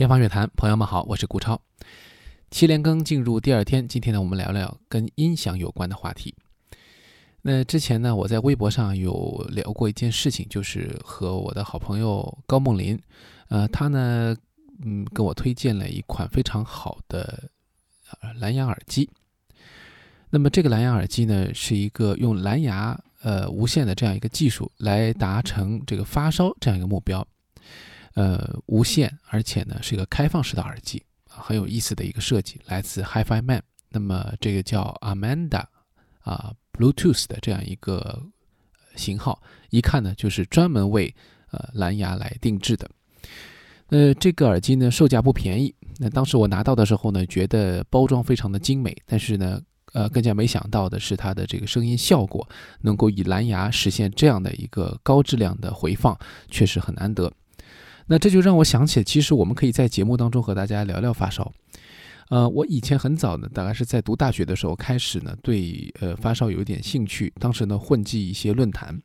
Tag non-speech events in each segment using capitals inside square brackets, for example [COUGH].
天方乐坛，朋友们好，我是顾超。七连更进入第二天，今天呢，我们聊聊跟音响有关的话题。那之前呢，我在微博上有聊过一件事情，就是和我的好朋友高梦林，呃，他呢，嗯，跟我推荐了一款非常好的蓝牙耳机。那么这个蓝牙耳机呢，是一个用蓝牙呃无线的这样一个技术来达成这个发烧这样一个目标。呃，无线，而且呢是一个开放式的耳机，很有意思的一个设计，来自 HiFi Man。那么这个叫 Amanda 啊 Bluetooth 的这样一个型号，一看呢就是专门为呃蓝牙来定制的。呃，这个耳机呢售价不便宜。那当时我拿到的时候呢，觉得包装非常的精美，但是呢，呃，更加没想到的是它的这个声音效果能够以蓝牙实现这样的一个高质量的回放，确实很难得。那这就让我想起，其实我们可以在节目当中和大家聊聊发烧。呃，我以前很早呢，大概是在读大学的时候开始呢，对呃发烧有一点兴趣。当时呢，混迹一些论坛，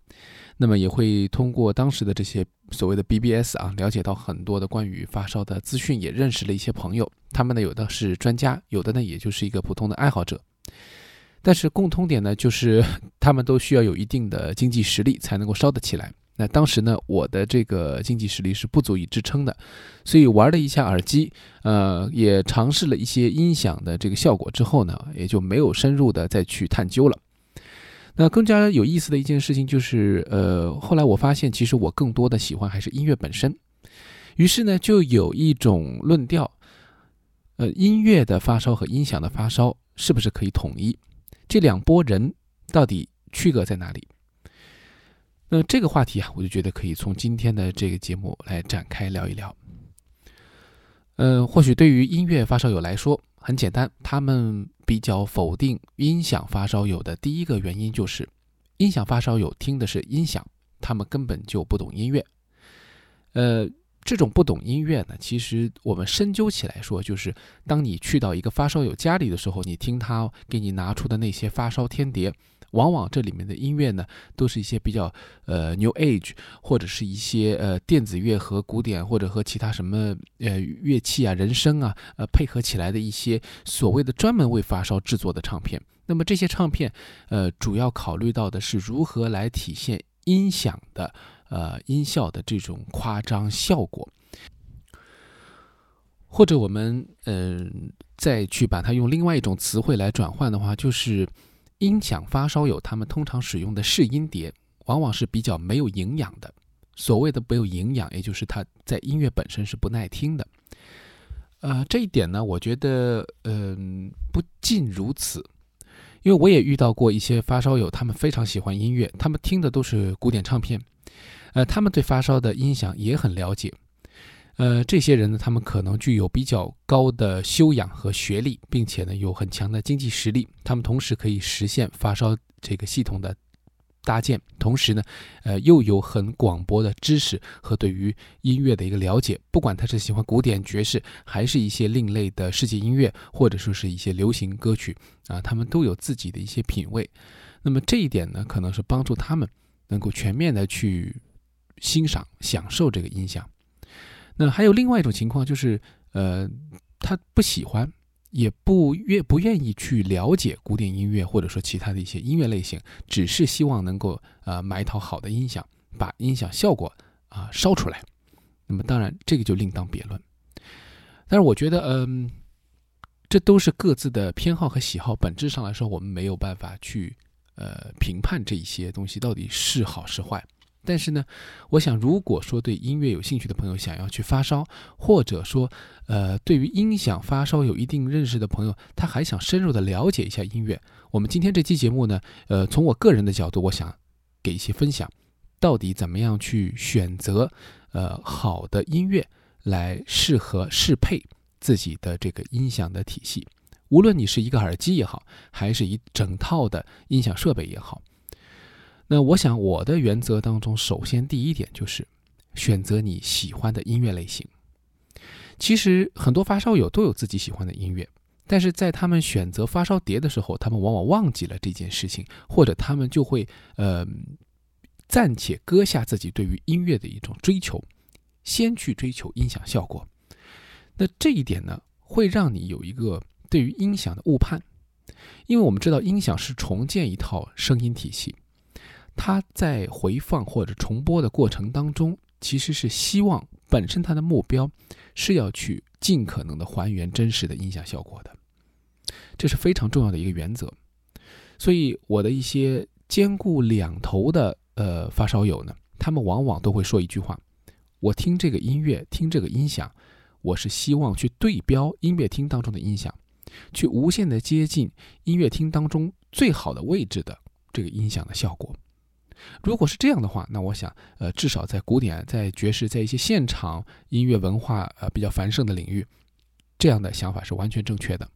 那么也会通过当时的这些所谓的 BBS 啊，了解到很多的关于发烧的资讯，也认识了一些朋友。他们呢，有的是专家，有的呢，也就是一个普通的爱好者。但是共通点呢，就是 [LAUGHS] 他们都需要有一定的经济实力才能够烧得起来。那当时呢，我的这个经济实力是不足以支撑的，所以玩了一下耳机，呃，也尝试了一些音响的这个效果之后呢，也就没有深入的再去探究了。那更加有意思的一件事情就是，呃，后来我发现，其实我更多的喜欢还是音乐本身。于是呢，就有一种论调，呃，音乐的发烧和音响的发烧是不是可以统一？这两拨人到底区隔在哪里？那这个话题啊，我就觉得可以从今天的这个节目来展开聊一聊。嗯，或许对于音乐发烧友来说很简单，他们比较否定音响发烧友的第一个原因就是，音响发烧友听的是音响，他们根本就不懂音乐。呃，这种不懂音乐呢，其实我们深究起来说，就是当你去到一个发烧友家里的时候，你听他给你拿出的那些发烧天碟。往往这里面的音乐呢，都是一些比较呃 New Age，或者是一些呃电子乐和古典或者和其他什么呃乐器啊、人声啊呃配合起来的一些所谓的专门为发烧制作的唱片。那么这些唱片呃主要考虑到的是如何来体现音响的呃音效的这种夸张效果，或者我们嗯再去把它用另外一种词汇来转换的话，就是。音响发烧友他们通常使用的试音碟，往往是比较没有营养的。所谓的没有营养，也就是它在音乐本身是不耐听的。呃，这一点呢，我觉得，嗯，不尽如此。因为我也遇到过一些发烧友，他们非常喜欢音乐，他们听的都是古典唱片，呃，他们对发烧的音响也很了解。呃，这些人呢，他们可能具有比较高的修养和学历，并且呢有很强的经济实力。他们同时可以实现发烧这个系统的搭建，同时呢，呃，又有很广博的知识和对于音乐的一个了解。不管他是喜欢古典爵士，还是一些另类的世界音乐，或者说是一些流行歌曲啊，他们都有自己的一些品味。那么这一点呢，可能是帮助他们能够全面的去欣赏、享受这个音响。那还有另外一种情况，就是，呃，他不喜欢，也不愿不愿意去了解古典音乐，或者说其他的一些音乐类型，只是希望能够呃买一套好的音响，把音响效果啊烧出来。那么当然这个就另当别论。但是我觉得，嗯，这都是各自的偏好和喜好，本质上来说，我们没有办法去呃评判这一些东西到底是好是坏。但是呢，我想，如果说对音乐有兴趣的朋友想要去发烧，或者说，呃，对于音响发烧有一定认识的朋友，他还想深入的了解一下音乐，我们今天这期节目呢，呃，从我个人的角度，我想给一些分享，到底怎么样去选择，呃，好的音乐来适合适配自己的这个音响的体系，无论你是一个耳机也好，还是一整套的音响设备也好。那我想，我的原则当中，首先第一点就是选择你喜欢的音乐类型。其实很多发烧友都有自己喜欢的音乐，但是在他们选择发烧碟的时候，他们往往忘记了这件事情，或者他们就会呃暂且搁下自己对于音乐的一种追求，先去追求音响效果。那这一点呢，会让你有一个对于音响的误判，因为我们知道音响是重建一套声音体系，它在回放或者重播的过程当中，其实是希望本身它的目标是要去尽可能的还原真实的音响效果的，这是非常重要的一个原则。所以我的一些兼顾两头的呃发烧友呢，他们往往都会说一句话：我听这个音乐，听这个音响。我是希望去对标音乐厅当中的音响，去无限的接近音乐厅当中最好的位置的这个音响的效果。如果是这样的话，那我想，呃，至少在古典、在爵士、在一些现场音乐文化呃比较繁盛的领域，这样的想法是完全正确的。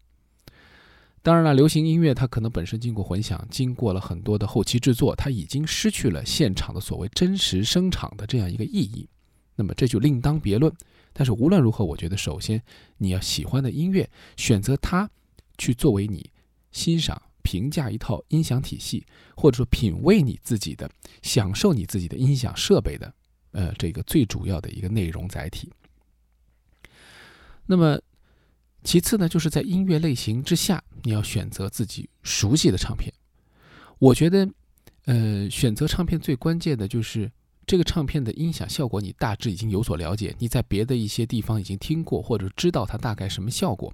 当然了，流行音乐它可能本身经过混响，经过了很多的后期制作，它已经失去了现场的所谓真实声场的这样一个意义。那么这就另当别论。但是无论如何，我觉得首先你要喜欢的音乐，选择它去作为你欣赏、评价一套音响体系，或者说品味你自己的、享受你自己的音响设备的，呃，这个最主要的一个内容载体。那么其次呢，就是在音乐类型之下，你要选择自己熟悉的唱片。我觉得，呃，选择唱片最关键的就是。这个唱片的音响效果，你大致已经有所了解，你在别的一些地方已经听过，或者知道它大概什么效果。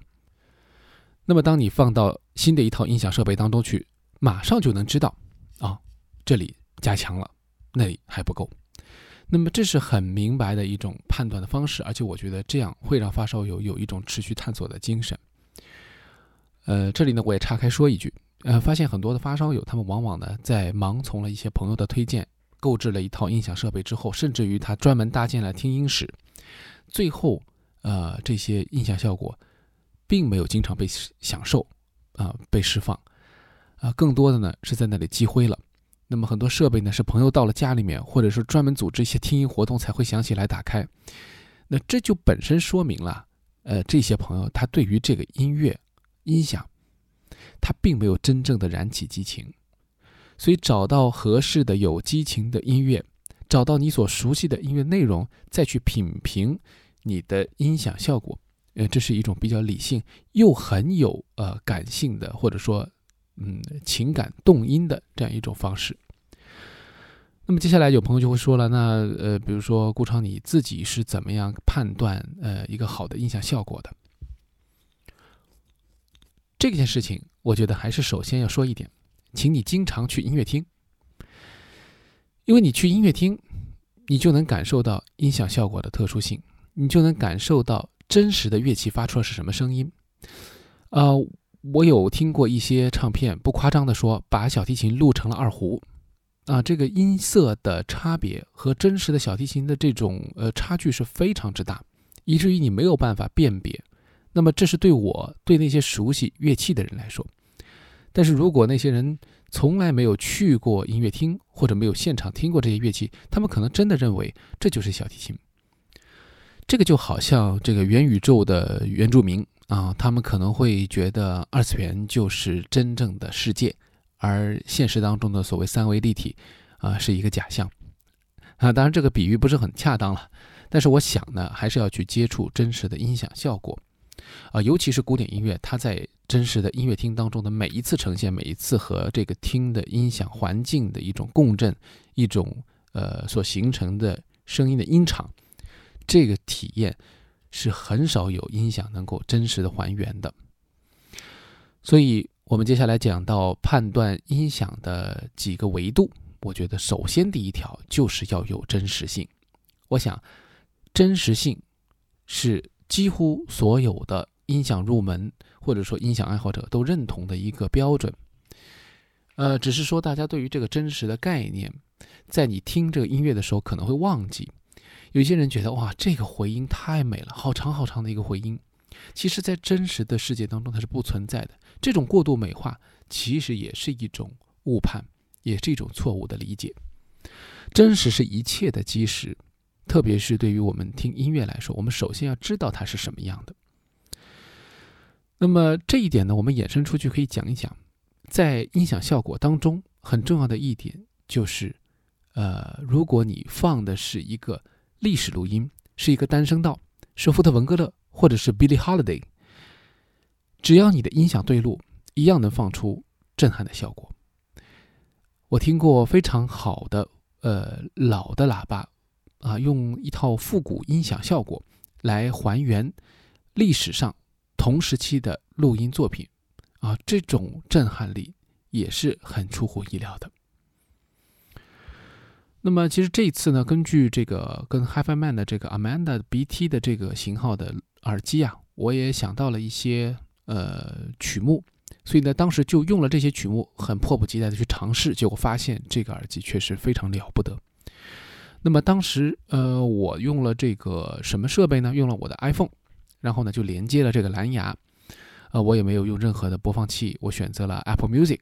那么，当你放到新的一套音响设备当中去，马上就能知道，啊，这里加强了，那里还不够。那么，这是很明白的一种判断的方式，而且我觉得这样会让发烧友有一种持续探索的精神。呃，这里呢，我也岔开说一句，呃，发现很多的发烧友，他们往往呢，在盲从了一些朋友的推荐。购置了一套音响设备之后，甚至于他专门搭建了听音室，最后，呃，这些音响效果并没有经常被享受，啊，被释放，啊，更多的呢是在那里积灰了。那么很多设备呢是朋友到了家里面，或者是专门组织一些听音活动才会想起来打开。那这就本身说明了，呃，这些朋友他对于这个音乐音响，他并没有真正的燃起激情。所以，找到合适的有激情的音乐，找到你所熟悉的音乐内容，再去品评你的音响效果，呃，这是一种比较理性又很有呃感性的，或者说嗯情感动因的这样一种方式。那么接下来有朋友就会说了，那呃，比如说顾超你自己是怎么样判断呃一个好的音响效果的？这件事情，我觉得还是首先要说一点。请你经常去音乐厅，因为你去音乐厅，你就能感受到音响效果的特殊性，你就能感受到真实的乐器发出的是什么声音。呃，我有听过一些唱片，不夸张的说，把小提琴录成了二胡，啊，这个音色的差别和真实的小提琴的这种呃差距是非常之大，以至于你没有办法辨别。那么，这是对我对那些熟悉乐器的人来说。但是如果那些人从来没有去过音乐厅，或者没有现场听过这些乐器，他们可能真的认为这就是小提琴。这个就好像这个元宇宙的原住民啊，他们可能会觉得二次元就是真正的世界，而现实当中的所谓三维立体啊是一个假象啊。当然这个比喻不是很恰当了，但是我想呢，还是要去接触真实的音响效果。啊，尤其是古典音乐，它在真实的音乐厅当中的每一次呈现，每一次和这个厅的音响环境的一种共振，一种呃所形成的声音的音场，这个体验是很少有音响能够真实的还原的。所以，我们接下来讲到判断音响的几个维度，我觉得首先第一条就是要有真实性。我想，真实性是。几乎所有的音响入门或者说音响爱好者都认同的一个标准，呃，只是说大家对于这个真实的概念，在你听这个音乐的时候可能会忘记。有些人觉得哇，这个回音太美了，好长好长的一个回音，其实，在真实的世界当中它是不存在的。这种过度美化其实也是一种误判，也是一种错误的理解。真实是一切的基石。特别是对于我们听音乐来说，我们首先要知道它是什么样的。那么这一点呢，我们衍生出去可以讲一讲，在音响效果当中很重要的一点就是，呃，如果你放的是一个历史录音，是一个单声道，是福特文格勒或者是 Billie Holiday，只要你的音响对路，一样能放出震撼的效果。我听过非常好的呃老的喇叭啊，用一套复古音响效果来还原历史上同时期的录音作品啊，这种震撼力也是很出乎意料的。那么其实这一次呢，根据这个跟 HiFiMan 的这个 Amanda BT 的这个型号的耳机啊，我也想到了一些呃曲目，所以呢，当时就用了这些曲目，很迫不及待的去尝试，结果发现这个耳机确实非常了不得。那么当时呃，我用了这个什么设备呢？用了我的 iPhone，然后呢就连接了这个蓝牙，呃，我也没有用任何的播放器，我选择了 Apple Music。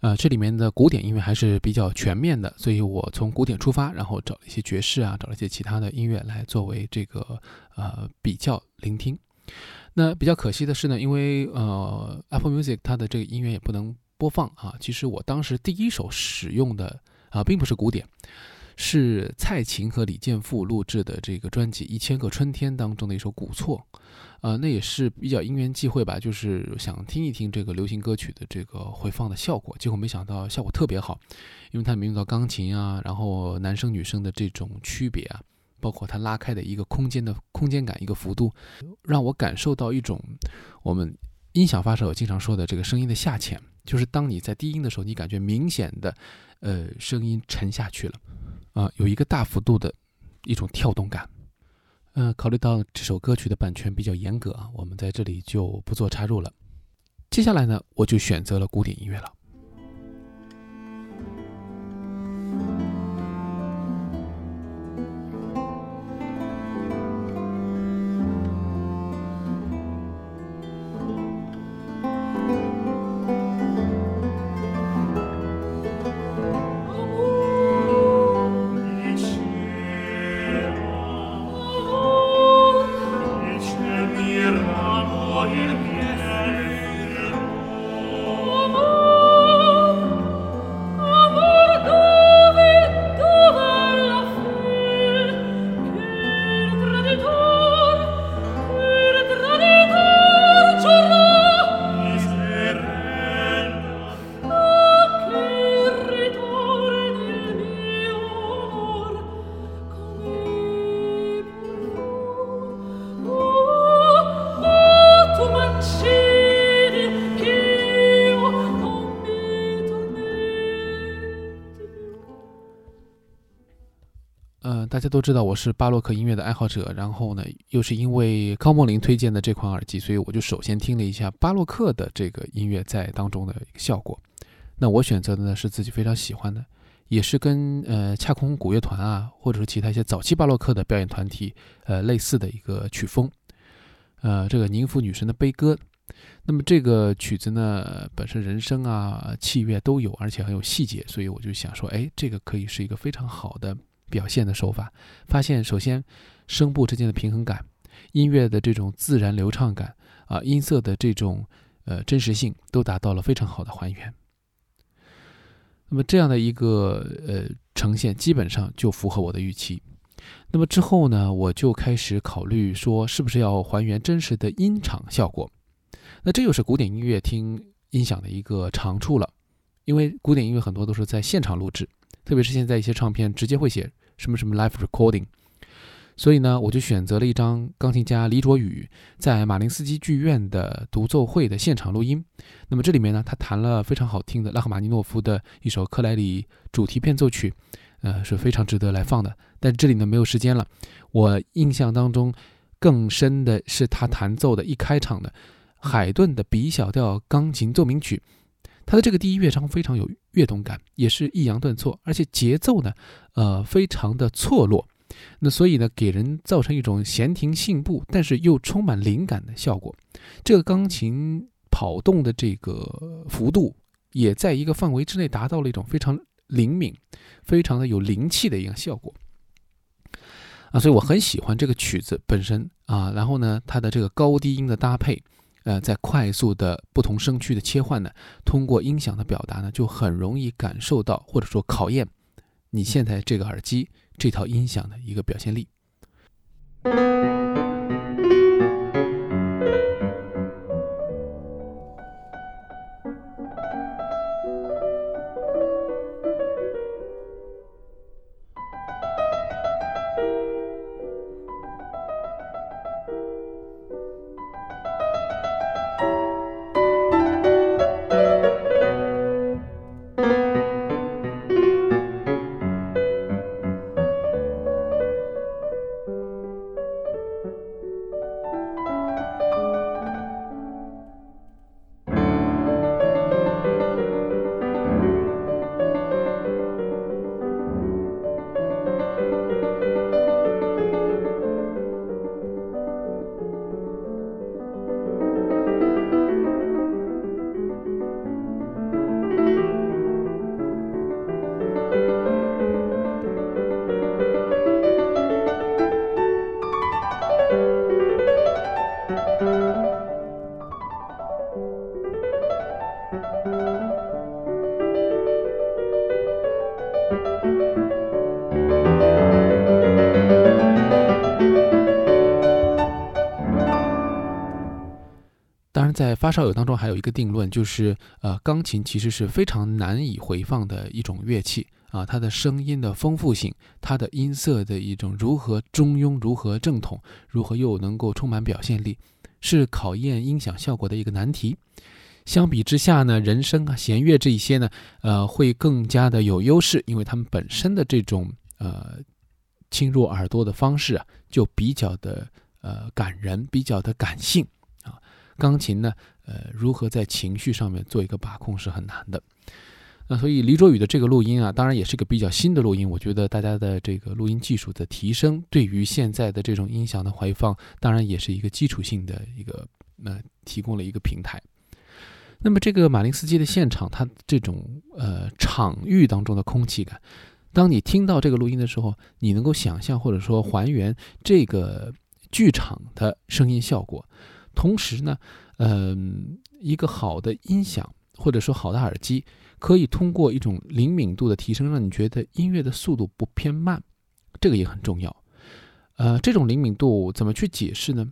呃，这里面的古典音乐还是比较全面的，所以我从古典出发，然后找了一些爵士啊，找了一些其他的音乐来作为这个呃比较聆听。那比较可惜的是呢，因为呃 Apple Music 它的这个音乐也不能播放啊。其实我当时第一首使用的啊，并不是古典。是蔡琴和李健富录制的这个专辑《一千个春天》当中的一首古错，呃，那也是比较因缘际会吧，就是想听一听这个流行歌曲的这个回放的效果，结果没想到效果特别好，因为它里面用到钢琴啊，然后男生女生的这种区别啊，包括它拉开的一个空间的空间感一个幅度，让我感受到一种我们音响发烧友经常说的这个声音的下潜，就是当你在低音的时候，你感觉明显的呃声音沉下去了。啊，有一个大幅度的一种跳动感。嗯，考虑到这首歌曲的版权比较严格啊，我们在这里就不做插入了。接下来呢，我就选择了古典音乐了。大家都知道我是巴洛克音乐的爱好者，然后呢，又是因为高梦玲推荐的这款耳机，所以我就首先听了一下巴洛克的这个音乐在当中的一个效果。那我选择的呢是自己非常喜欢的，也是跟呃恰空古乐团啊，或者说其他一些早期巴洛克的表演团体呃类似的一个曲风，呃，这个宁芙女神的悲歌。那么这个曲子呢本身人声啊器乐都有，而且很有细节，所以我就想说，哎，这个可以是一个非常好的。表现的手法，发现首先声部之间的平衡感，音乐的这种自然流畅感啊，音色的这种呃真实性都达到了非常好的还原。那么这样的一个呃呈现，基本上就符合我的预期。那么之后呢，我就开始考虑说，是不是要还原真实的音场效果？那这又是古典音乐听音响的一个长处了，因为古典音乐很多都是在现场录制，特别是现在一些唱片直接会写。什么什么 live recording，所以呢，我就选择了一张钢琴家李卓宇在马林斯基剧院的独奏会的现场录音。那么这里面呢，他弹了非常好听的拉赫玛尼诺夫的一首克莱里主题变奏曲，呃，是非常值得来放的。但这里呢没有时间了。我印象当中更深的是他弹奏的一开场的海顿的 B 小调钢琴奏鸣曲。它的这个第一乐章非常有乐动感，也是抑扬顿挫，而且节奏呢，呃，非常的错落。那所以呢，给人造成一种闲庭信步，但是又充满灵感的效果。这个钢琴跑动的这个幅度，也在一个范围之内达到了一种非常灵敏、非常的有灵气的一个效果。啊，所以我很喜欢这个曲子本身啊。然后呢，它的这个高低音的搭配。呃，在快速的不同声区的切换呢，通过音响的表达呢，就很容易感受到或者说考验你现在这个耳机这套音响的一个表现力。当然在发烧友当中还有一个定论就是呃钢琴其实是非常难以回放的一种乐器啊它的声音的丰富性它的音色的一种如何中庸如何正统如何又能够充满表现力是考验音响效果的一个难题。相比之下呢，人声啊、弦乐这一些呢，呃，会更加的有优势，因为他们本身的这种呃侵入耳朵的方式啊，就比较的呃感人，比较的感性啊。钢琴呢，呃，如何在情绪上面做一个把控是很难的。那所以李卓宇的这个录音啊，当然也是个比较新的录音，我觉得大家的这个录音技术的提升，对于现在的这种音响的回放，当然也是一个基础性的一个呃提供了一个平台。那么这个马林斯基的现场，它这种呃场域当中的空气感，当你听到这个录音的时候，你能够想象或者说还原这个剧场的声音效果。同时呢，嗯，一个好的音响或者说好的耳机，可以通过一种灵敏度的提升，让你觉得音乐的速度不偏慢，这个也很重要。呃，这种灵敏度怎么去解释呢？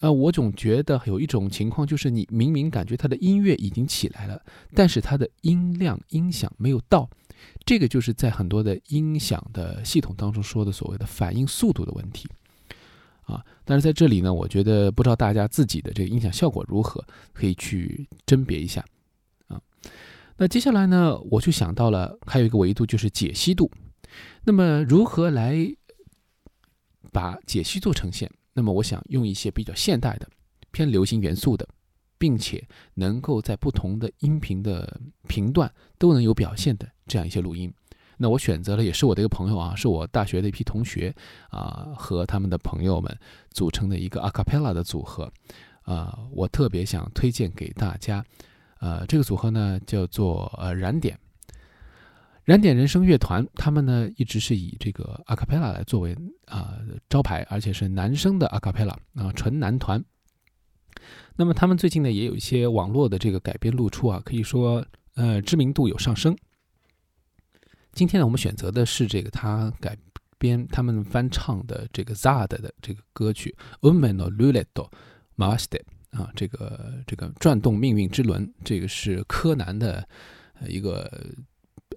呃，我总觉得有一种情况，就是你明明感觉它的音乐已经起来了，但是它的音量、音响没有到，这个就是在很多的音响的系统当中说的所谓的反应速度的问题啊。但是在这里呢，我觉得不知道大家自己的这个音响效果如何，可以去甄别一下啊。那接下来呢，我就想到了还有一个维度就是解析度，那么如何来把解析度呈现？那么我想用一些比较现代的、偏流行元素的，并且能够在不同的音频的频段都能有表现的这样一些录音。那我选择了，也是我的一个朋友啊，是我大学的一批同学啊和他们的朋友们组成的一个 a cappella 的组合啊，我特别想推荐给大家。呃，这个组合呢叫做呃燃点。燃点人声乐团，他们呢一直是以这个阿卡贝拉来作为啊招牌，而且是男生的阿卡贝拉啊，纯男团。那么他们最近呢也有一些网络的这个改编露出啊，可以说呃知名度有上升。今天呢我们选择的是这个他改编他们翻唱的这个 Zad 的这个歌曲《Umeno Luleto m a s t e 啊，这个这个转动命运之轮，这个是柯南的一个。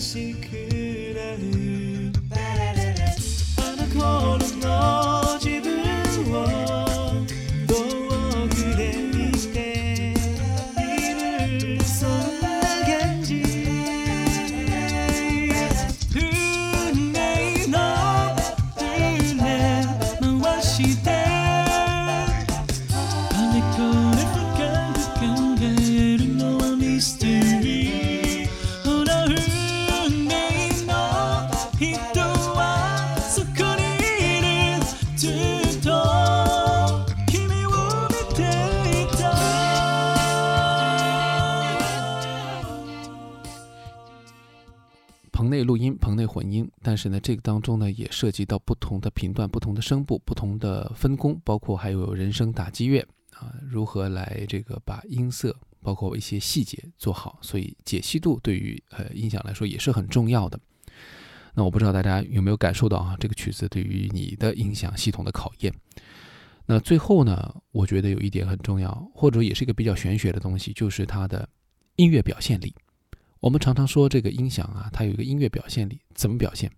siquiera ir. 棚内录音、棚内混音，但是呢，这个当中呢也涉及到不同的频段、不同的声部、不同的分工，包括还有人声打击乐啊，如何来这个把音色，包括一些细节做好，所以解析度对于呃音响来说也是很重要的。那我不知道大家有没有感受到啊，这个曲子对于你的音响系统的考验。那最后呢，我觉得有一点很重要，或者也是一个比较玄学的东西，就是它的音乐表现力。我们常常说这个音响啊，它有一个音乐表现力，怎么表现？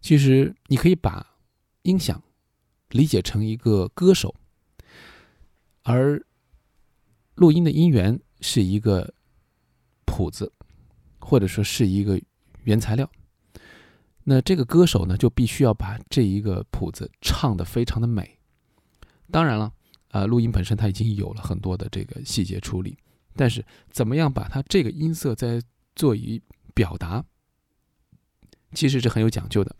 其实你可以把音响理解成一个歌手，而录音的音源是一个谱子，或者说是一个原材料。那这个歌手呢，就必须要把这一个谱子唱得非常的美。当然了，啊，录音本身它已经有了很多的这个细节处理。但是，怎么样把它这个音色再做以表达，其实是很有讲究的。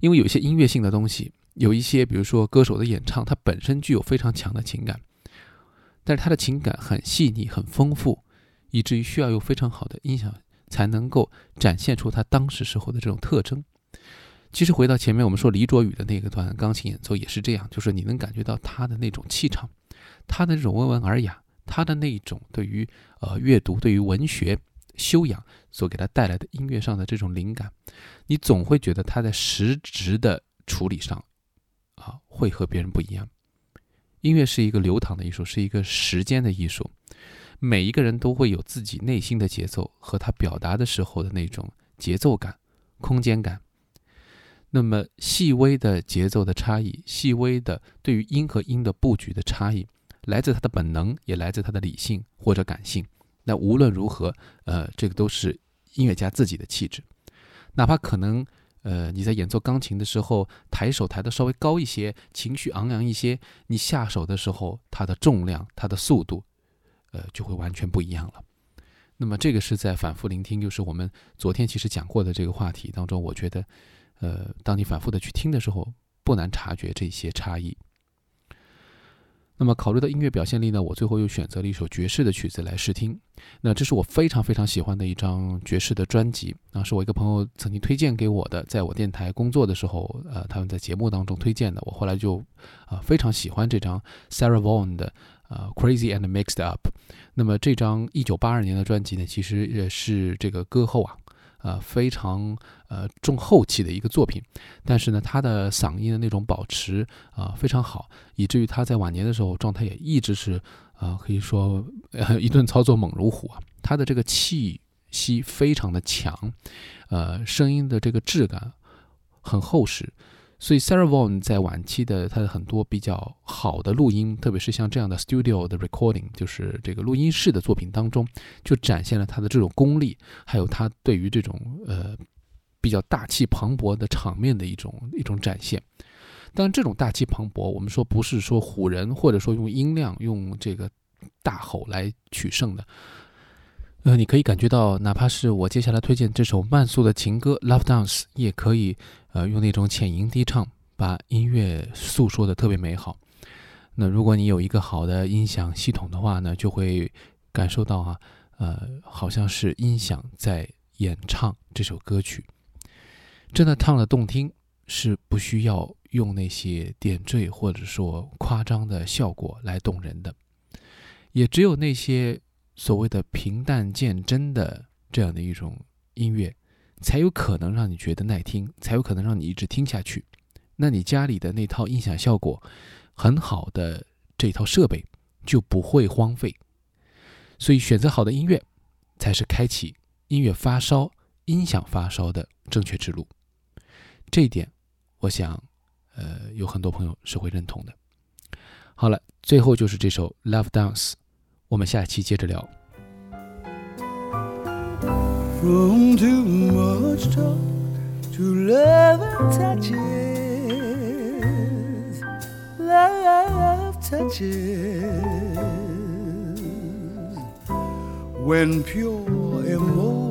因为有一些音乐性的东西，有一些比如说歌手的演唱，它本身具有非常强的情感。但是他的情感很细腻、很丰富，以至于需要用非常好的音响才能够展现出他当时时候的这种特征。其实回到前面我们说李卓宇的那个段钢琴演奏也是这样，就是你能感觉到他的那种气场，他的这种温文尔雅，他的那一种对于呃阅读、对于文学修养所给他带来的音乐上的这种灵感，你总会觉得他在实质的处理上啊会和别人不一样。音乐是一个流淌的艺术，是一个时间的艺术，每一个人都会有自己内心的节奏和他表达的时候的那种节奏感、空间感。那么细微的节奏的差异，细微的对于音和音的布局的差异，来自他的本能，也来自他的理性或者感性。那无论如何，呃，这个都是音乐家自己的气质。哪怕可能，呃，你在演奏钢琴的时候，抬手抬得稍微高一些，情绪昂扬一些，你下手的时候，它的重量、它的速度，呃，就会完全不一样了。那么这个是在反复聆听，就是我们昨天其实讲过的这个话题当中，我觉得。呃，当你反复的去听的时候，不难察觉这些差异。那么，考虑到音乐表现力呢，我最后又选择了一首爵士的曲子来试听。那这是我非常非常喜欢的一张爵士的专辑啊，是我一个朋友曾经推荐给我的，在我电台工作的时候，呃，他们在节目当中推荐的。我后来就啊非常喜欢这张 Sarah Vaughan 的呃 Crazy and Mixed Up。那么这张一九八二年的专辑呢，其实也是这个歌后啊。呃，非常呃重后期的一个作品，但是呢，他的嗓音的那种保持啊非常好，以至于他在晚年的时候状态也一直是啊可以说一顿操作猛如虎啊，他的这个气息非常的强，呃，声音的这个质感很厚实。所以，Sarah Vaughan 在晚期的他的很多比较好的录音，特别是像这样的 studio 的 recording，就是这个录音室的作品当中，就展现了他的这种功力，还有他对于这种呃比较大气磅礴的场面的一种一种展现。当然，这种大气磅礴，我们说不是说唬人，或者说用音量、用这个大吼来取胜的。呃，你可以感觉到，哪怕是我接下来推荐这首慢速的情歌《Love Dance》，也可以。呃，用那种浅吟低唱，把音乐诉说的特别美好。那如果你有一个好的音响系统的话呢，就会感受到啊，呃，好像是音响在演唱这首歌曲，真的唱的动听，是不需要用那些点缀或者说夸张的效果来动人的。也只有那些所谓的平淡见真的这样的一种音乐。才有可能让你觉得耐听，才有可能让你一直听下去。那你家里的那套音响效果很好的这套设备就不会荒废。所以选择好的音乐，才是开启音乐发烧、音响发烧的正确之路。这一点，我想，呃，有很多朋友是会认同的。好了，最后就是这首《Love Dance》，我们下一期接着聊。From too much talk to love and touches, love touches. When pure emotion